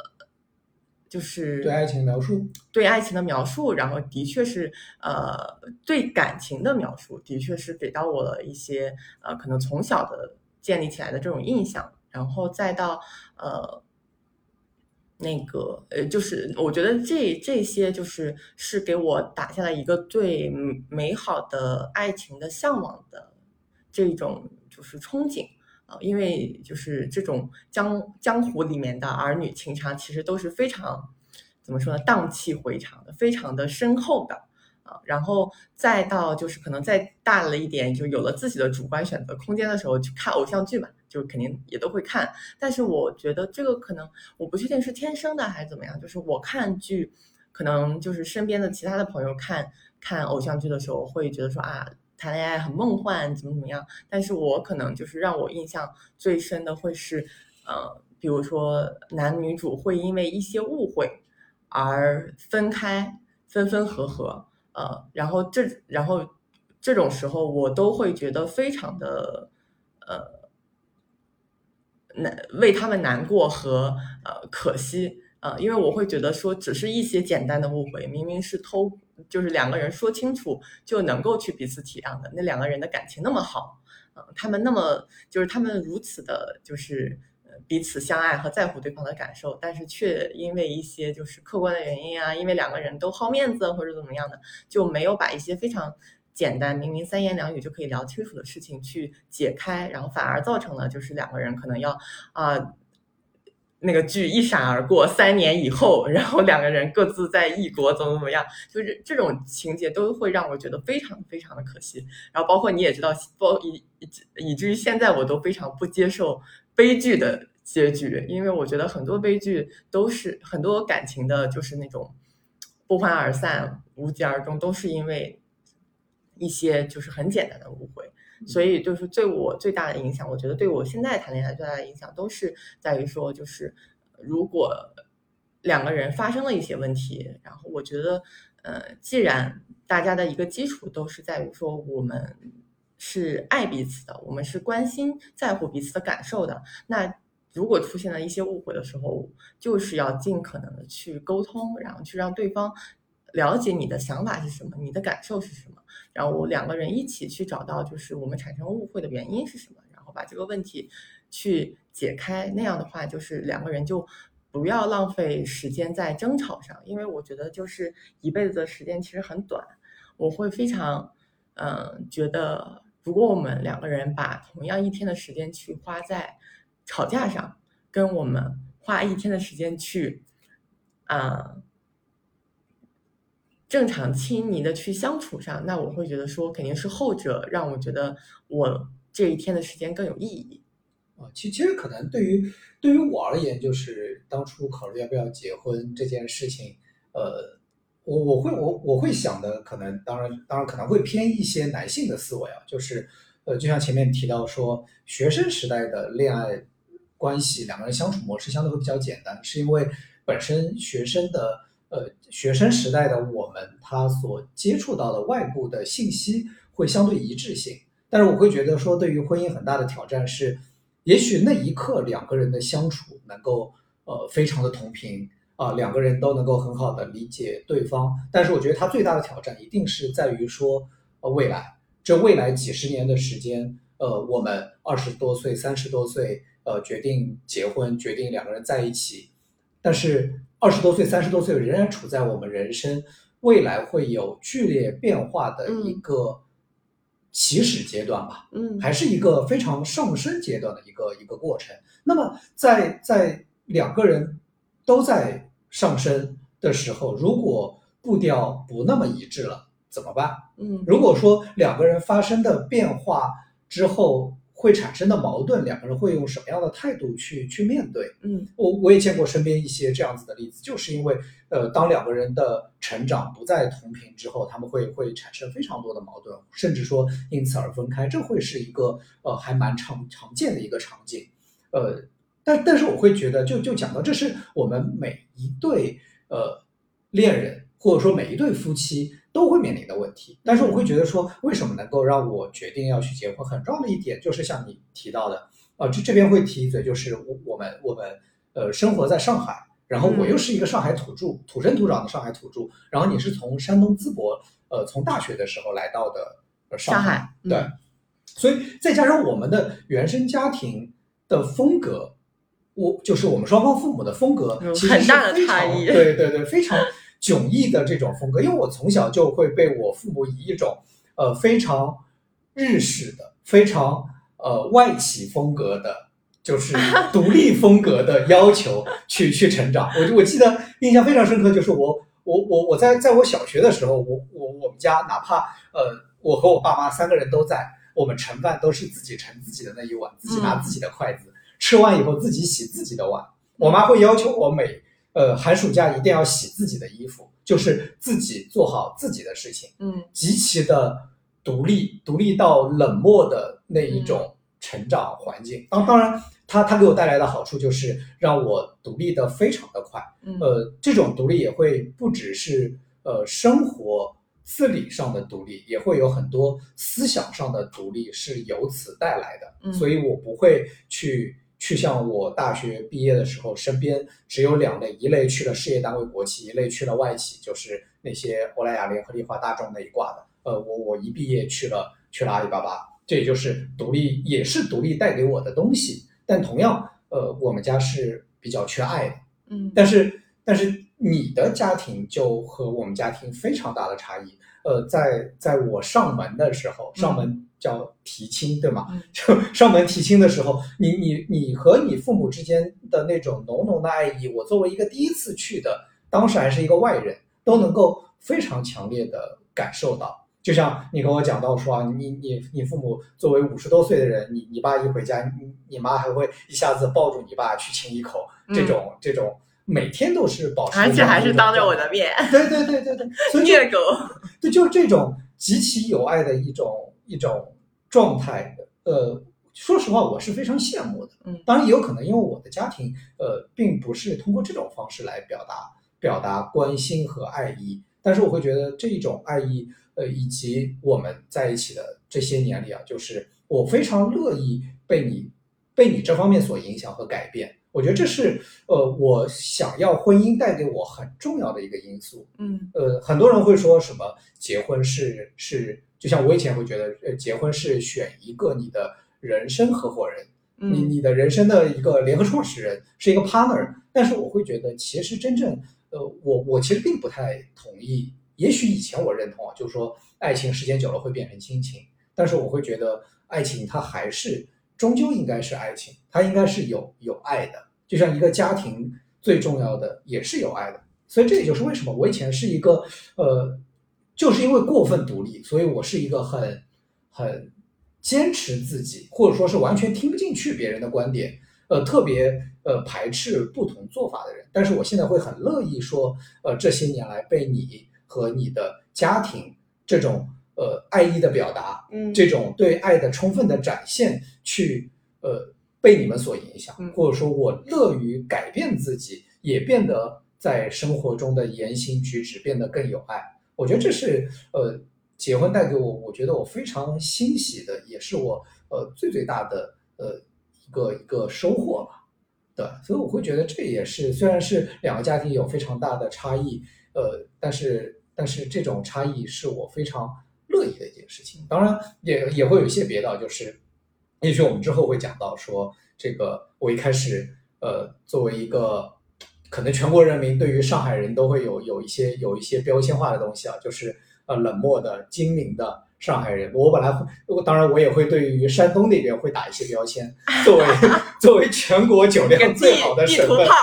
就是对爱情的描述，对爱情的描述，然后的确是呃对感情的描述，的确是给到我了一些呃可能从小的建立起来的这种印象，然后再到呃那个呃就是我觉得这这些就是是给我打下了一个对美美好的爱情的向往的这种就是憧憬。啊，因为就是这种江江湖里面的儿女情长，其实都是非常怎么说呢，荡气回肠的，非常的深厚的啊。然后再到就是可能再大了一点，就有了自己的主观选择空间的时候，去看偶像剧嘛，就肯定也都会看。但是我觉得这个可能我不确定是天生的还是怎么样，就是我看剧，可能就是身边的其他的朋友看看偶像剧的时候，会觉得说啊。谈恋爱很梦幻，怎么怎么样？但是我可能就是让我印象最深的会是，呃，比如说男女主会因为一些误会而分开，分分合合，呃，然后这然后这种时候我都会觉得非常的呃难为他们难过和呃可惜。呃，因为我会觉得说，只是一些简单的误会，明明是偷，就是两个人说清楚就能够去彼此体谅的。那两个人的感情那么好，嗯，他们那么就是他们如此的，就是彼此相爱和在乎对方的感受，但是却因为一些就是客观的原因啊，因为两个人都好面子或者怎么样的，就没有把一些非常简单、明明三言两语就可以聊清楚的事情去解开，然后反而造成了就是两个人可能要啊。那个剧一闪而过，三年以后，然后两个人各自在异国，怎么怎么样，就是这种情节都会让我觉得非常非常的可惜。然后包括你也知道，包以以以至于现在我都非常不接受悲剧的结局，因为我觉得很多悲剧都是很多感情的，就是那种不欢而散、无疾而终，都是因为一些就是很简单的误会。所以就是对我最大的影响，我觉得对我现在谈恋爱最大的影响，都是在于说，就是如果两个人发生了一些问题，然后我觉得，呃，既然大家的一个基础都是在于说我们是爱彼此的，我们是关心在乎彼此的感受的，那如果出现了一些误会的时候，就是要尽可能的去沟通，然后去让对方了解你的想法是什么，你的感受是什么。然后我两个人一起去找到，就是我们产生误会的原因是什么，然后把这个问题去解开。那样的话，就是两个人就不要浪费时间在争吵上，因为我觉得就是一辈子的时间其实很短。我会非常，嗯，觉得如果我们两个人把同样一天的时间去花在吵架上，跟我们花一天的时间去，啊。正常亲昵的去相处上，那我会觉得说肯定是后者让我觉得我这一天的时间更有意义。啊，其其实可能对于对于我而言，就是当初考虑要不要结婚这件事情，呃，我我会我我会想的，可能当然当然可能会偏一些男性的思维啊，就是呃，就像前面提到说，学生时代的恋爱关系，两个人相处模式相对会比较简单，是因为本身学生的。呃，学生时代的我们，他所接触到的外部的信息会相对一致性，但是我会觉得说，对于婚姻很大的挑战是，也许那一刻两个人的相处能够呃非常的同频啊，两个人都能够很好的理解对方，但是我觉得他最大的挑战一定是在于说，呃，未来。这未来几十年的时间，呃，我们二十多岁、三十多岁，呃，决定结婚，决定两个人在一起，但是。二十多岁、三十多岁仍然处在我们人生未来会有剧烈变化的一个起始阶段吧，嗯，还是一个非常上升阶段的一个一个过程。那么，在在两个人都在上升的时候，如果步调不那么一致了，怎么办？嗯，如果说两个人发生的变化之后。会产生的矛盾，两个人会用什么样的态度去去面对？嗯，我我也见过身边一些这样子的例子，就是因为呃，当两个人的成长不再同频之后，他们会会产生非常多的矛盾，甚至说因此而分开，这会是一个呃还蛮常常见的一个场景。呃，但但是我会觉得，就就讲到这是我们每一对呃恋人，或者说每一对夫妻。都会面临的问题，但是我会觉得说，为什么能够让我决定要去结婚？很重要的一点就是像你提到的，呃，这这边会提一嘴，就是我我们我们呃生活在上海，然后我又是一个上海土著，土生土长的上海土著，然后你是从山东淄博，呃，从大学的时候来到的上海，对，所以再加上我们的原生家庭的风格，我就是我们双方父母的风格，其实是非常对对对非常。迥异的这种风格，因为我从小就会被我父母以一种呃非常日式的、非常呃外企风格的，就是独立风格的要求去去成长。我我记得印象非常深刻，就是我我我我在在我小学的时候，我我我们家哪怕呃我和我爸妈三个人都在，我们盛饭都是自己盛自己的那一碗，自己拿自己的筷子，吃完以后自己洗自己的碗。我妈会要求我每。呃，寒暑假一定要洗自己的衣服，就是自己做好自己的事情，嗯，极其的独立，独立到冷漠的那一种成长环境。当当然，它它给我带来的好处就是让我独立的非常的快。嗯呃，这种独立也会不只是呃生活自理上的独立，也会有很多思想上的独立是由此带来的。嗯所以我不会去去像我大学毕业的时候，身边只有两类，一类去了事业单位国企，一类去了外企，就是那些欧莱雅、联合利华、大众那一挂的。呃，我我一毕业去了去了阿里巴巴，这也就是独立，也是独立带给我的东西。但同样，呃，我们家是比较缺爱的。嗯但是但是你的家庭就和我们家庭非常大的差异。呃，在在我上门的时候，上门叫提亲，对吗？嗯 *laughs* 就上门提亲的时候，你你你和你父母之间的那种浓浓的爱意，我作为一个第一次去的，当时还是一个外人，都能够非常强烈的感受到。就像你跟我讲到说啊，你你你父母作为五十多岁的人，你你爸一回家，你你妈还会一下子抱住你爸去亲一口，这种、这种每天都是保持，嗯而且还是当着我的，面对对对对对，虐狗。对，就是这种极其有爱的一种一种状态。呃，说实话，我是非常羡慕的。嗯当然也有可能因为我的家庭，呃，并不是通过这种方式来表达表达关心和爱意，但是我会觉得这一种爱意，呃，以及我们在一起的这些年里啊，就是我非常乐意被你被你这方面所影响和改变。我觉得这是呃，我想要婚姻带给我很重要的一个因素。嗯呃，很多人会说什么结婚是是，就像我以前会觉得，呃，结婚是选一个你的人生合伙人，你嗯你的人生的一个联合创始人，是一个 partner。但是我会觉得，其实真正，呃，我我其实并不太同意。也许以前我认同啊，就是说爱情时间久了会变成亲情，但是我会觉得爱情它还是终究应该是爱情，它应该是有有爱的，就像一个家庭最重要的也是有爱的。所以这也就是为什么我以前是一个呃，就是因为过分独立，所以我是一个很很坚持自己，或者说是完全听不进去别人的观点，呃，特别呃排斥不同做法的人。但是我现在会很乐意说，呃，这些年来被你和你的家庭这种呃爱意的表达，嗯这种对爱的充分的展现，去呃被你们所影响嗯，或者说我乐于改变自己，也变得在生活中的言行举止变得更有爱。我觉得这是呃结婚带给我，我觉得我非常欣喜的，也是我呃最最大的呃一个一个收获吧。对，所以我会觉得这也是虽然是两个家庭有非常大的差异，呃，但是但是这种差异是我非常乐意的一件事情。当然也也会有一些别的，就是也许我们之后会讲到说，这个我一开始呃作为一个可能全国人民对于上海人都会有有一些有一些标签化的东西啊，就是呃冷漠的、精明的上海人。我本来会，我当然我也会对于山东那边会打一些标签，作为 *laughs* 作为全国酒量最好的省份地图炮，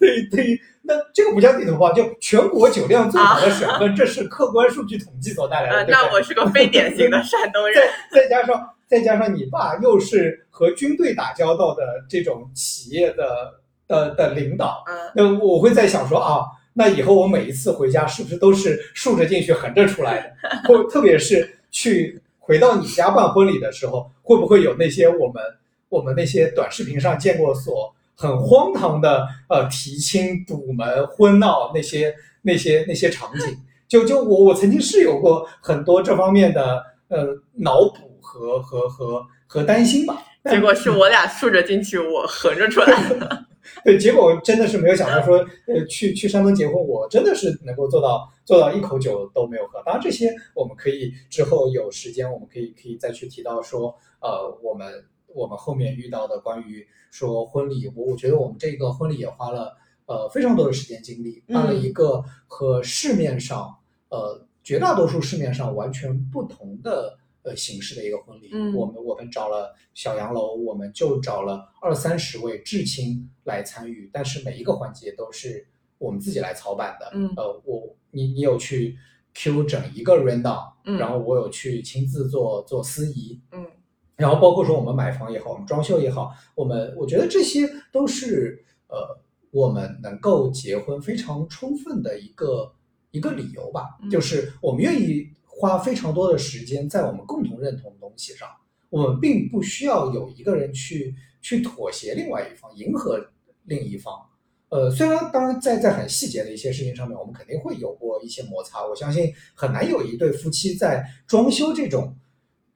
对对于那这个不叫地图炮，就全国酒量最好的省份，这是客观数据统计所带来的。那我是个非典型的山东人。*laughs* 再再加上再加上你爸又是和军队打交道的这种企业的的的领导，嗯那我会在想说啊，那以后我每一次回家是不是都是竖着进去横着出来的？*laughs* 或特别是去回到你家办婚礼的时候，会不会有那些我们我们那些短视频上见过所很荒唐的呃提亲、堵门、婚闹那些那些那些场景？就就我我曾经是有过很多这方面的呃脑补和和和和担心吧。结果是我俩竖着进去，我横着出来。*laughs* 对，结果真的是没有想到说，呃，去去山东结婚，我真的是能够做到做到一口酒都没有喝。当然，这些我们可以之后有时间，我们可以可以再去提到说，呃，我们我们后面遇到的关于说婚礼，我我觉得我们这个婚礼也花了呃非常多的时间精力，办了一个和市面上呃绝大多数市面上完全不同的呃形式的一个婚礼。嗯我们我们找了小洋楼，我们就找了二三十位至亲来参与，但是每一个环节都是我们自己来操办的。嗯呃，我你你有去 Q 整一个 rundown，、嗯然后我有去亲自做做司仪，嗯然后包括说我们买房也好，我们装修也好，我们我觉得这些都是呃我们能够结婚非常充分的一个一个理由吧，嗯就是我们愿意花非常多的时间在我们共同认同的东西上，我们并不需要有一个人去去妥协另外一方，迎合另一方。呃，虽然当然在在很细节的一些事情上面，我们肯定会有过一些摩擦。我相信很难有一对夫妻在装修这种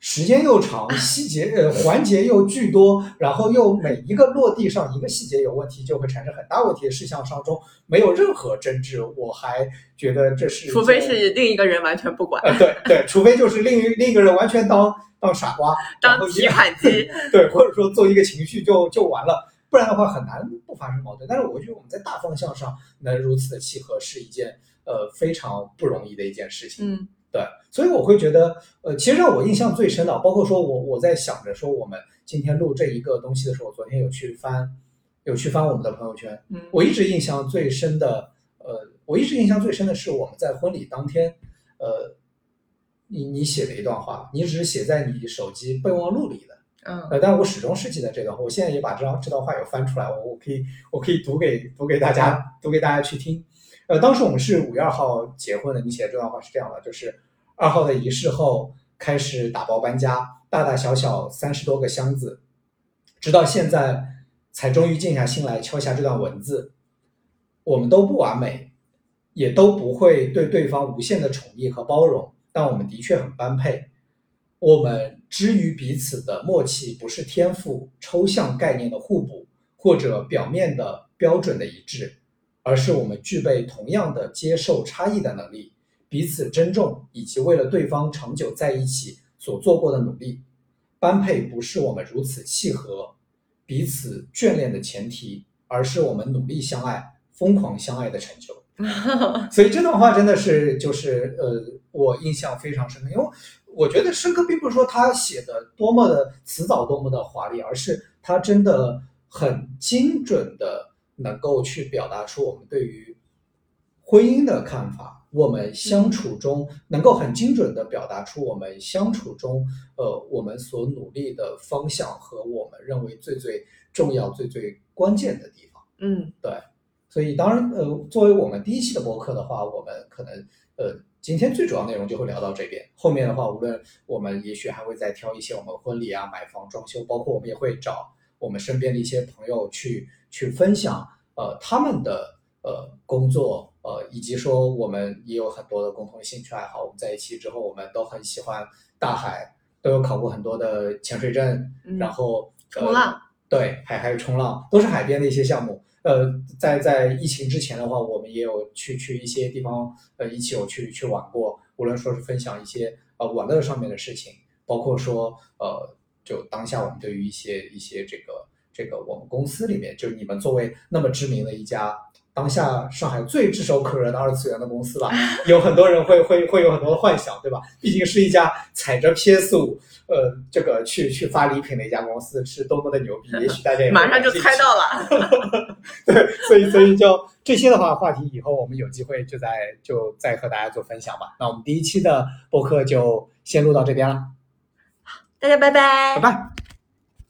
时间又长、*laughs* 细节呃环节又巨多，然后又每一个落地上一个细节有问题，就会产生很大问题的事项上中没有任何争执。我还觉得这是，除非是另一个人完全不管。呃，对对，除非就是另一另一个人完全当当傻瓜，当提款机，*laughs* 对，或者说做一个情绪就就完了。不然的话很难不发生矛盾，但是我觉得我们在大方向上能如此的契合是一件呃非常不容易的一件事情。嗯，对，所以我会觉得呃，其实让我印象最深的，包括说我我在想着说我们今天录这一个东西的时候，我昨天有去翻有去翻我们的朋友圈，嗯，我一直印象最深的呃，我一直印象最深的是我们在婚礼当天，呃，你你写的一段话，你只是写在你手机备忘录里的。嗯，呃，但我始终是记得这段话，我现在也把这张这段话有翻出来，我我可以我可以读给读给大家读给大家去听。呃，当时我们是五月二号结婚的，你写的这段话是这样的，就是二号的仪式后开始打包搬家，大大小小三十多个箱子，直到现在才终于静下心来敲下这段文字。我们都不完美，也都不会对对方无限的宠溺和包容，但我们的确很般配。我们之于彼此的默契，不是天赋、抽象概念的互补，或者表面的标准的一致，而是我们具备同样的接受差异的能力，彼此珍重，以及为了对方长久在一起所做过的努力。般配不是我们如此契合、彼此眷恋的前提，而是我们努力相爱、疯狂相爱的成就。*laughs* 所以这段话真的是就是呃，我印象非常深刻，因为。我觉得深刻并不是说他写的多么的辞藻多么的华丽，而是他真的很精准的能够去表达出我们对于婚姻的看法。我们相处中能够很精准的表达出我们相处中，呃，我们所努力的方向和我们认为最最重要、最最关键的地方。嗯，对。所以当然，呃，作为我们第一期的播客的话，我们可能呃。今天最主要内容就会聊到这边，后面的话，无论我们也许还会再挑一些我们婚礼啊、买房、装修，包括我们也会找我们身边的一些朋友去去分享，呃，他们的呃工作，呃，以及说我们也有很多的共同兴趣爱好。我们在一起之后，我们都很喜欢大海，都有考过很多的潜水证，然后冲浪，对，还还有冲浪，都是海边的一些项目。呃，在在疫情之前的话，我们也有去去一些地方，呃，一起有去去玩过。无论说是分享一些呃玩乐上面的事情，包括说呃，就当下我们对于一些一些这个这个我们公司里面，就是你们作为那么知名的一家。当下上海最炙手可热的二次元的公司吧，*laughs* 有很多人会会会有很多的幻想，对吧？毕竟是一家踩着 PS 五，呃，这个去去发礼品的一家公司，是多么的牛逼！也许大家也马上就猜到了。*laughs* 对，所以所以就这些的话，话题以后我们有机会就在就再和大家做分享吧。那我们第一期的播客就先录到这边了，大家拜拜，拜拜。